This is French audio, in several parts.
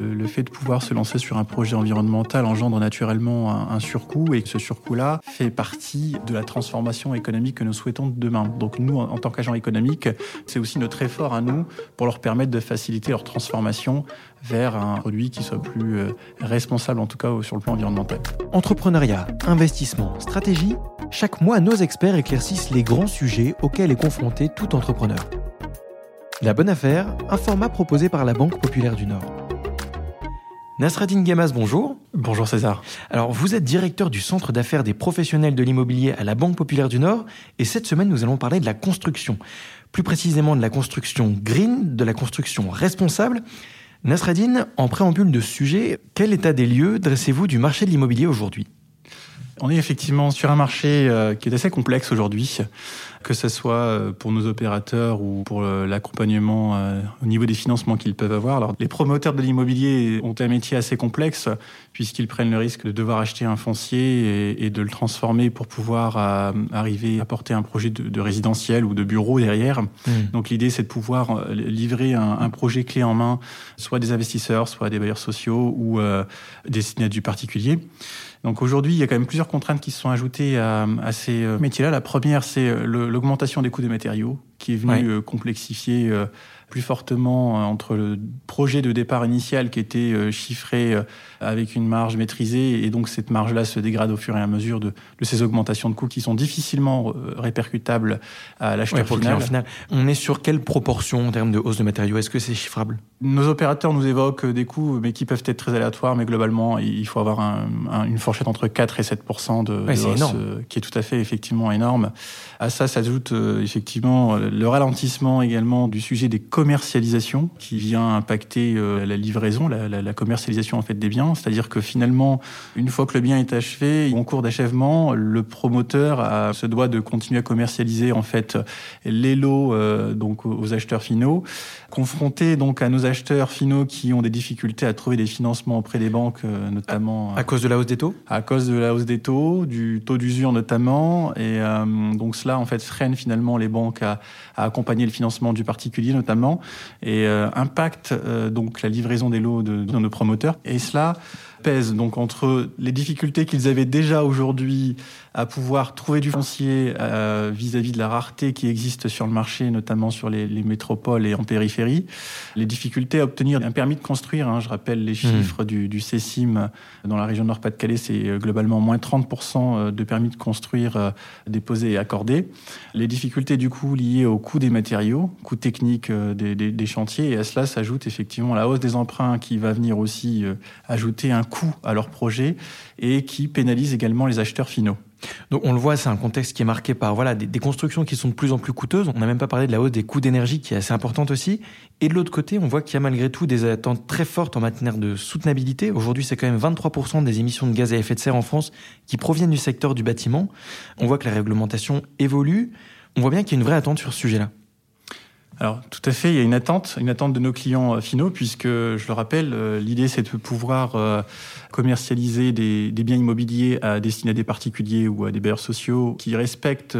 Le fait de pouvoir se lancer sur un projet environnemental engendre naturellement un, surcoût et ce surcoût-là fait partie de la transformation économique que nous souhaitons demain. Donc nous, en, tant qu'agents économiques, c'est aussi notre effort à nous pour leur permettre de faciliter leur transformation vers un produit qui soit plus euh, responsable, en tout cas sur le plan environnemental. Entrepreneuriat, investissement, stratégie, chaque mois nos experts éclaircissent les grands sujets auxquels est confronté tout entrepreneur. La bonne affaire, un format proposé par la Banque Populaire du Nord. Nasradine Gamas, bonjour. Bonjour César. Alors, vous êtes directeur du Centre d'affaires des professionnels de l'immobilier à la Banque Populaire du Nord, et cette semaine, nous allons parler de la construction. Plus précisément de la construction green, de la construction responsable. Nasradine, en préambule de ce sujet, quel état des lieux dressez-vous du marché de l'immobilier aujourd'hui? On est effectivement sur un marché euh, qui est assez complexe aujourd'hui, que ce soit euh, pour nos opérateurs ou pour euh, l'accompagnement au niveau des financements qu'ils peuvent avoir. Alors, les promoteurs de l'immobilier ont un métier assez complexe puisqu'ils prennent le risque de devoir acheter un foncier et, de le transformer pour pouvoir arriver à porter un projet de, résidentiel ou de bureau derrière. Mmh. Donc l'idée, c'est de pouvoir livrer un, projet clé en main, soit des investisseurs, soit des bailleurs sociaux ou destinés à du particulier. Donc aujourd'hui, il y a quand même plusieurs contraintes qui se sont ajoutées à, ces euh, métiers-là. La première, c'est euh, l'augmentation des coûts des matériaux, qui est venue euh, complexifier plus fortement euh, entre le projet de départ initial qui était euh, chiffré euh, avec une marge maîtrisée. Et donc cette marge-là se dégrade au fur et à mesure de, ces augmentations de coûts qui sont difficilement répercutables à l'acheteur final. On est sur quelle proportion en termes de hausse de matériaux? Est-ce que c'est chiffrable? Nos opérateurs nous évoquent des coûts mais qui peuvent être très aléatoires. Mais globalement il faut avoir une fourchette entre 4 et 7 de, hausse qui est tout à fait effectivement énorme. À ça s'ajoute effectivement le ralentissement également du sujet des commercialisation qui vient impacter euh, la livraison, la, commercialisation en fait des biens. C'est-à-dire que finalement, une fois que le bien est achevé, en cours d'achèvement, le promoteur a, se doit de continuer à commercialiser en fait les lots euh, donc aux acheteurs finaux. Confronté donc à nos acheteurs finaux qui ont des difficultés à trouver des financements auprès des banques, euh, notamment à, cause de la hausse des taux? À cause de la hausse des taux, du taux d'usure notamment, et donc cela en fait freine finalement les banques à, à accompagner le financement du particulier notamment et euh, impacte euh, donc la livraison des lots de, nos promoteurs. Et cela pèse donc entre les difficultés qu'ils avaient déjà aujourd'hui à pouvoir trouver du foncier euh, vis-à-vis de la rareté qui existe sur le marché, notamment sur les, métropoles et en périphérie. Les difficultés à obtenir un permis de construire, hein, je rappelle les mmh. chiffres du, du CECIM dans la région Nord-Pas-de-Calais, c'est euh, globalement moins 30% euh, de permis de construire déposés et accordés. Les difficultés du coup liées au coût des matériaux, coût technique des, des, des chantiers, et à cela s'ajoute effectivement la hausse des emprunts qui va venir aussi ajouter un coût à leur projet et qui pénalise également les acheteurs finaux. Donc on le voit, c'est un contexte qui est marqué par voilà des, constructions qui sont de plus en plus coûteuses. On n'a même pas parlé de la hausse des coûts d'énergie qui est assez importante aussi. Et de l'autre côté, on voit qu'il y a malgré tout des attentes très fortes en matière de soutenabilité. Aujourd'hui, c'est quand même 23% des émissions de gaz à effet de serre en France qui proviennent du secteur du bâtiment. On voit que la réglementation évolue. On voit bien qu'il y a une vraie attente sur ce sujet-là. Alors tout à fait, il y a une attente, une attente de nos clients euh, finaux, puisque je le rappelle, euh, l'idée c'est de pouvoir euh, commercialiser des, biens immobiliers à destinés à des particuliers ou à des bailleurs sociaux qui respectent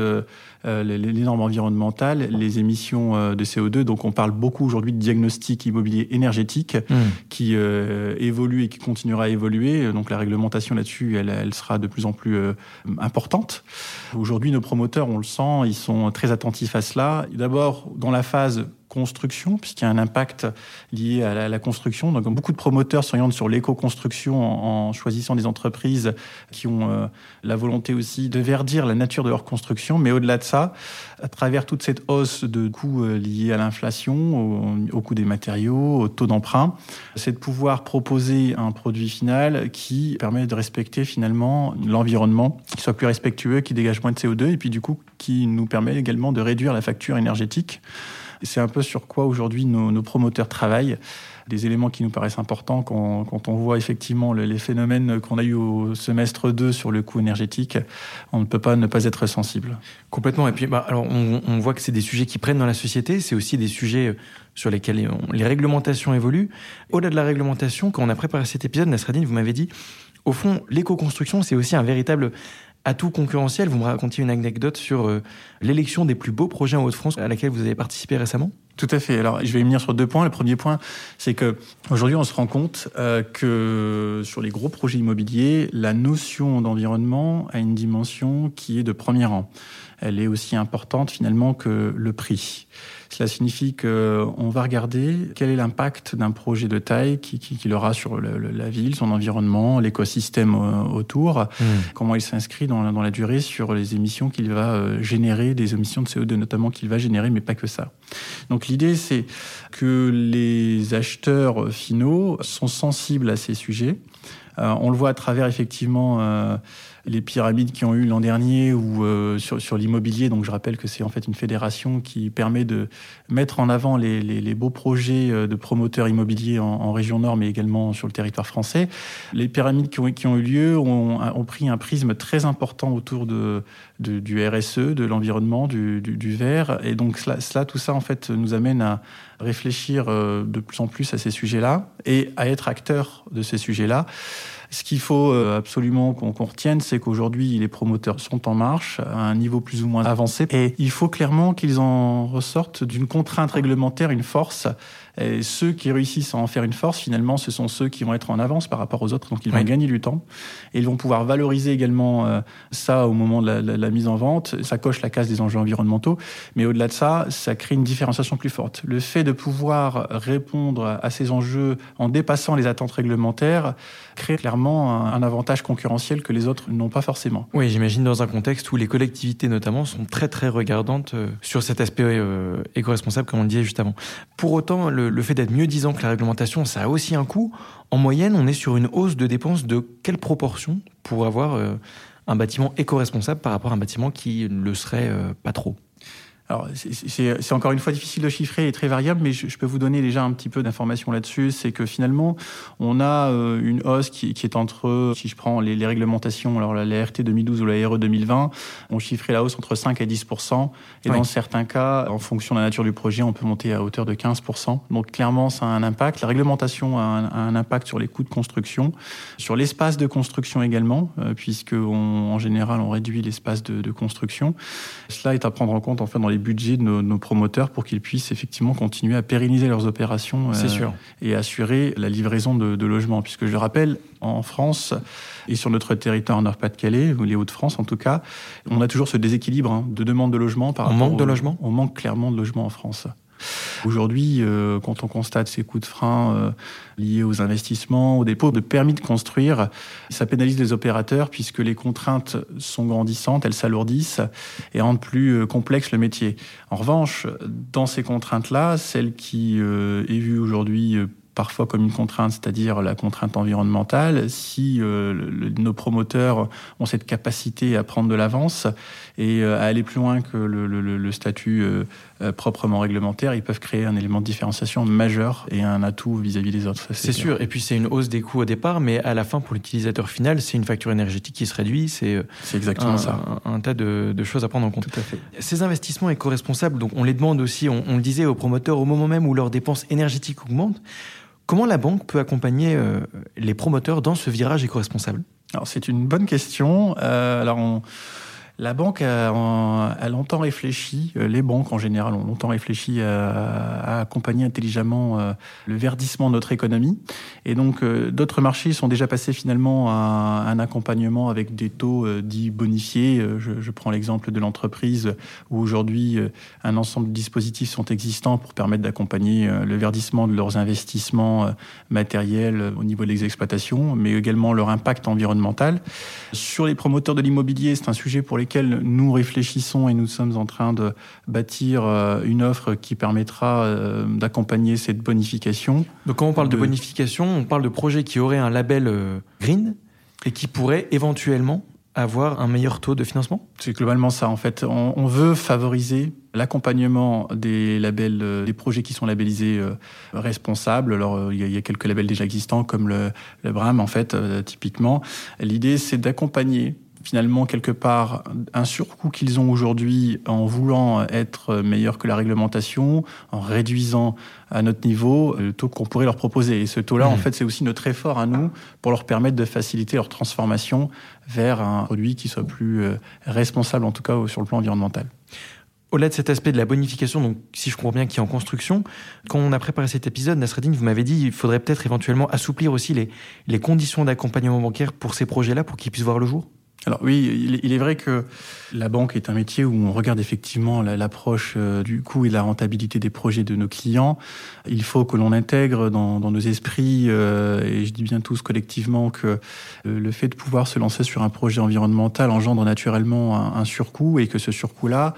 les, normes environnementales, les émissions de CO2. Donc on parle beaucoup aujourd'hui de diagnostic immobilier énergétique mmh. qui évolue et qui continuera à évoluer. Donc la réglementation là-dessus, elle, elle, sera de plus en plus importante. Aujourd'hui, nos promoteurs, on le sent, ils sont très attentifs à cela. D'abord, dans la phase construction, puisqu'il y a un impact lié à la, construction. Donc, beaucoup de promoteurs s'orientent sur l'éco-construction en, choisissant des entreprises qui ont euh, la volonté aussi de verdir la nature de leur construction. Mais au-delà de ça, à travers toute cette hausse de coûts euh, liés à l'inflation, au, coût des matériaux, au taux d'emprunt, c'est de pouvoir proposer un produit final qui permet de respecter finalement l'environnement, qui soit plus respectueux, qui dégage moins de CO2 et puis du coup qui nous permet également de réduire la facture énergétique. C'est un peu sur quoi aujourd'hui nos, promoteurs travaillent des éléments qui nous paraissent importants quand, on voit effectivement les phénomènes qu'on a eu au semestre 2 sur le coût énergétique. On ne peut pas ne pas être sensible. Complètement. Et puis, bah, alors, on, voit que c'est des sujets qui prennent dans la société. C'est aussi des sujets sur lesquels les réglementations évoluent. Au-delà de la réglementation, quand on a préparé cet épisode, Nasreddin, vous m'avez dit, au fond, l'éco-construction, c'est aussi un véritable atout concurrentiel. Vous me racontiez une anecdote sur euh, l'élection des plus beaux projets en Haute-France à laquelle vous avez participé récemment? Tout à fait. Alors, je vais y venir sur deux points. Le premier point, c'est que aujourd'hui, on se rend compte euh, que sur les gros projets immobiliers, la notion d'environnement a une dimension qui est de premier rang. Elle est aussi importante finalement que le prix. Cela signifie qu'on va regarder quel est l'impact d'un projet de taille qu'il qui, qui aura sur le, la ville, son environnement, l'écosystème autour, mmh. comment il s'inscrit dans, dans, la durée sur les émissions qu'il va euh, générer, des émissions de CO2 notamment qu'il va générer, mais pas que ça. Donc l'idée, c'est que les acheteurs finaux sont sensibles à ces sujets. Euh, on le voit à travers effectivement euh, les pyramides qui ont eu l'an dernier ou euh, sur, sur l'immobilier. Donc je rappelle que c'est en fait une fédération qui permet de mettre en avant les, les, les beaux projets euh, de promoteurs immobiliers en, en, région nord, mais également sur le territoire français. Les pyramides qui ont, qui ont eu lieu ont, ont, pris un prisme très important autour de, de du RSE, de l'environnement, du, du, du, vert. Et donc cela, cela, tout ça en fait nous amène à réfléchir euh, de plus en plus à ces sujets-là et à être acteur de ces sujets-là. Ce qu'il faut euh, absolument qu'on qu retienne, c'est qu'aujourd'hui, les promoteurs sont en marche à un niveau plus ou moins avancé et il faut clairement qu'ils en ressortent d'une contrainte réglementaire une force et ceux qui réussissent à en faire une force, finalement, ce sont ceux qui vont être en avance par rapport aux autres, donc ils vont oui. gagner du temps. Et ils vont pouvoir valoriser également euh, ça au moment de la, la, la, mise en vente. Ça coche la case des enjeux environnementaux, mais au-delà de ça, ça crée une différenciation plus forte. Le fait de pouvoir répondre à ces enjeux en dépassant les attentes réglementaires crée clairement un, un avantage concurrentiel que les autres n'ont pas forcément. Oui, j'imagine dans un contexte où les collectivités notamment sont très très regardantes euh, sur cet aspect euh, éco-responsable, comme on le disait juste avant. Pour autant, le, le fait d'être mieux disant que la réglementation, ça a aussi un coût. En moyenne, on est sur une hausse de dépenses de quelle proportion pour avoir euh, un bâtiment éco-responsable par rapport à un bâtiment qui ne le serait euh, pas trop? Alors, c'est encore une fois difficile de chiffrer et très variable, mais je, je peux vous donner déjà un petit peu d'informations là-dessus. C'est que finalement, on a euh, une hausse qui, qui, est entre, si je prends les, les réglementations, alors la, la, RT 2012 ou la RE 2020, on chiffrait la hausse entre 5 et 10% Et oui. dans certains cas, en fonction de la nature du projet, on peut monter à hauteur de 15% Donc clairement, ça a un impact. La réglementation a un, a un impact sur les coûts de construction, sur l'espace de construction également, euh, puisque on, en général, on réduit l'espace de, de construction. Cela est à prendre en compte en fait dans les budget de nos, nos promoteurs pour qu'ils puissent effectivement continuer à pérenniser leurs opérations euh, sûr. et assurer la livraison de, de, logements. Puisque je le rappelle, en France et sur notre territoire Nord-Pas-de-Calais, ou les Hauts-de-France en tout cas, on a toujours ce déséquilibre hein, de demande de logement par on manque au, de logements On manque clairement de logements en France. Aujourd'hui, euh, quand on constate ces coups de frein euh, liés aux investissements, aux dépôts de permis de construire, ça pénalise les opérateurs puisque les contraintes sont grandissantes, elles s'alourdissent et rendent plus euh, complexe le métier. En revanche, dans ces contraintes-là, celle qui est vue aujourd'hui parfois comme une contrainte, c'est-à-dire la contrainte environnementale, si euh, le, nos promoteurs ont cette capacité à prendre de l'avance et euh, à aller plus loin que le, le, le statut euh, proprement réglementaire, ils peuvent créer un élément de différenciation majeur et un atout vis-à-vis -vis des autres. C'est sûr. Et puis c'est une hausse des coûts au départ, mais à la fin, pour l'utilisateur final, c'est une facture énergétique qui se réduit. C'est exactement un, ça. Un, un, tas de, de, choses à prendre en compte. Tout à fait. Ces investissements éco-responsables, donc on les demande aussi, on, on le disait aux promoteurs, au moment même où leurs dépenses énergétiques augmentent. Comment la banque peut accompagner euh, les promoteurs dans ce virage éco-responsable? Alors c'est une bonne question. Euh, alors on la banque a, longtemps réfléchi, euh, les banques en général ont longtemps réfléchi à, à accompagner intelligemment euh, le verdissement de notre économie. Et donc euh, d'autres marchés sont déjà passés finalement à un accompagnement avec des taux dits bonifiés. Je, je prends l'exemple de l'entreprise où aujourd'hui un ensemble de dispositifs sont existants pour permettre d'accompagner le verdissement de leurs investissements matériels au niveau des exploitations, mais également leur impact environnemental. Sur les promoteurs de l'immobilier, c'est un sujet pour les nous réfléchissons et nous sommes en train de bâtir euh, une offre qui permettra euh, d'accompagner cette bonification. Donc quand on parle de... de... bonification, on parle de projets qui auraient un label euh, green et qui pourraient éventuellement avoir un meilleur taux de financement? C'est globalement ça en fait. On, on veut favoriser l'accompagnement des labels, des projets qui sont labellisés euh, responsables. Alors il y, a, il y, a quelques labels déjà existants comme le, le BRAM en fait typiquement. L'idée c'est d'accompagner finalement quelque part un surcoût qu'ils ont aujourd'hui en voulant être meilleur que la réglementation, en réduisant à notre niveau le taux qu'on pourrait leur proposer. Et ce taux-là, mmh. en fait, c'est aussi notre effort à nous pour leur permettre de faciliter leur transformation vers un produit qui soit plus responsable, en tout cas sur le plan environnemental. Au-delà de cet aspect de la bonification, donc si je comprends bien, qui est en construction, quand on a préparé cet épisode, Nasreddin, vous m'avez dit qu'il faudrait peut-être éventuellement assouplir aussi les, les conditions d'accompagnement bancaire pour ces projets-là, pour qu'ils puissent voir le jour? Alors oui, il est vrai que la banque est un métier où on regarde effectivement l'approche euh, du coût et la rentabilité des projets de nos clients. Il faut que l'on intègre dans, nos esprits, euh, et je dis bien tous collectivement, que euh, le fait de pouvoir se lancer sur un projet environnemental engendre naturellement un, surcoût et que ce surcoût-là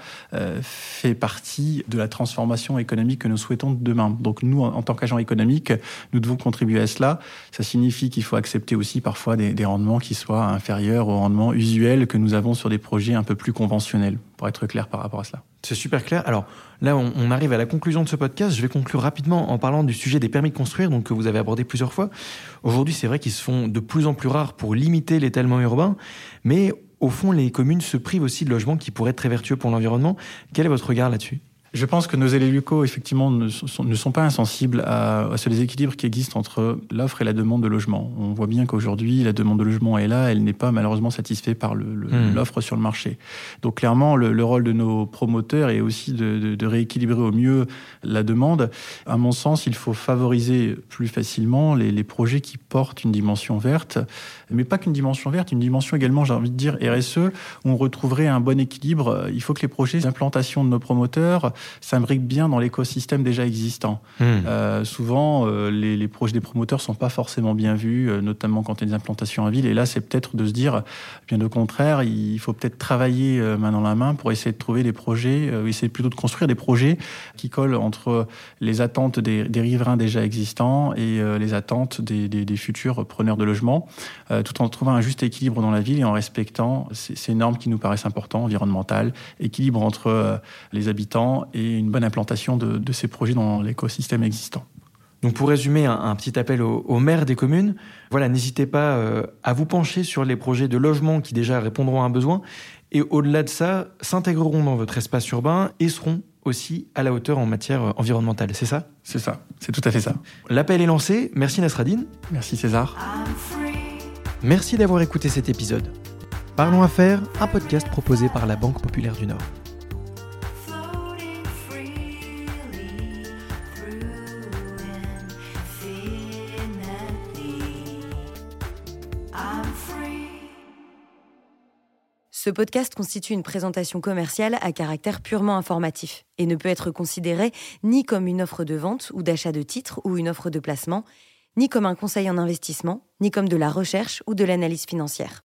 fait partie de la transformation économique que nous souhaitons demain. Donc nous, en, tant qu'agents économiques, nous devons contribuer à cela. Ça signifie qu'il faut accepter aussi parfois des, des rendements qui soient inférieurs aux rendements usuel que nous avons sur des projets un peu plus conventionnels, pour être clair par rapport à cela. C'est super clair. Alors là, on, arrive à la conclusion de ce podcast. Je vais conclure rapidement en parlant du sujet des permis de construire, donc que vous avez abordé plusieurs fois. Aujourd'hui, c'est vrai qu'ils se font de plus en plus rares pour limiter l'étalement urbain, mais au fond, les communes se privent aussi de logements qui pourraient être très vertueux pour l'environnement. Quel est votre regard là-dessus? Je pense que nos élus locaux, effectivement, ne sont, ne sont pas insensibles à, à, ce déséquilibre qui existe entre l'offre et la demande de logement. On voit bien qu'aujourd'hui, la demande de logement est là, elle n'est pas malheureusement satisfaite par hmm. l'offre sur le marché. Donc clairement, le, le, rôle de nos promoteurs est aussi de, de, de, rééquilibrer au mieux la demande. À mon sens, il faut favoriser plus facilement les, les projets qui portent une dimension verte, mais pas qu'une dimension verte, une dimension également, j'ai envie de dire, RSE, où on retrouverait un bon équilibre. Il faut que les projets d'implantation de nos promoteurs s'imbriquent bien dans l'écosystème déjà existant. Hmm. Euh, souvent, euh, les, les, projets des promoteurs sont pas forcément bien vus, euh, notamment quand il y a des implantations en ville. Et là, c'est peut-être de se dire, bien au contraire, il faut peut-être travailler main dans la main pour essayer de trouver des projets, essayer plutôt de construire des projets qui collent entre les attentes des, des riverains déjà existants et les attentes des, des, des, futurs preneurs de logements, tout en trouvant un juste équilibre dans la ville et en respectant ces, ces normes qui nous paraissent importantes, environnementales, équilibre entre les habitants et une bonne implantation de, ces projets dans l'écosystème existant. Donc pour résumer, un, petit appel aux, maires des communes. Voilà, n'hésitez pas euh, à vous pencher sur les projets de logement qui déjà répondront à un besoin et au-delà de ça, s'intégreront dans votre espace urbain et seront aussi à la hauteur en matière euh, environnementale. C'est ça? C'est ça, c'est tout à fait ça. L'appel est lancé. Merci Nasradine. Merci César. Merci d'avoir écouté cet épisode. Parlons Affaires, un podcast proposé par la Banque Populaire du Nord. Ce podcast constitue une présentation commerciale à caractère purement informatif et ne peut être considéré ni comme une offre de vente ou d'achat de titres ou une offre de placement, ni comme un conseil en investissement, ni comme de la recherche ou de l'analyse financière.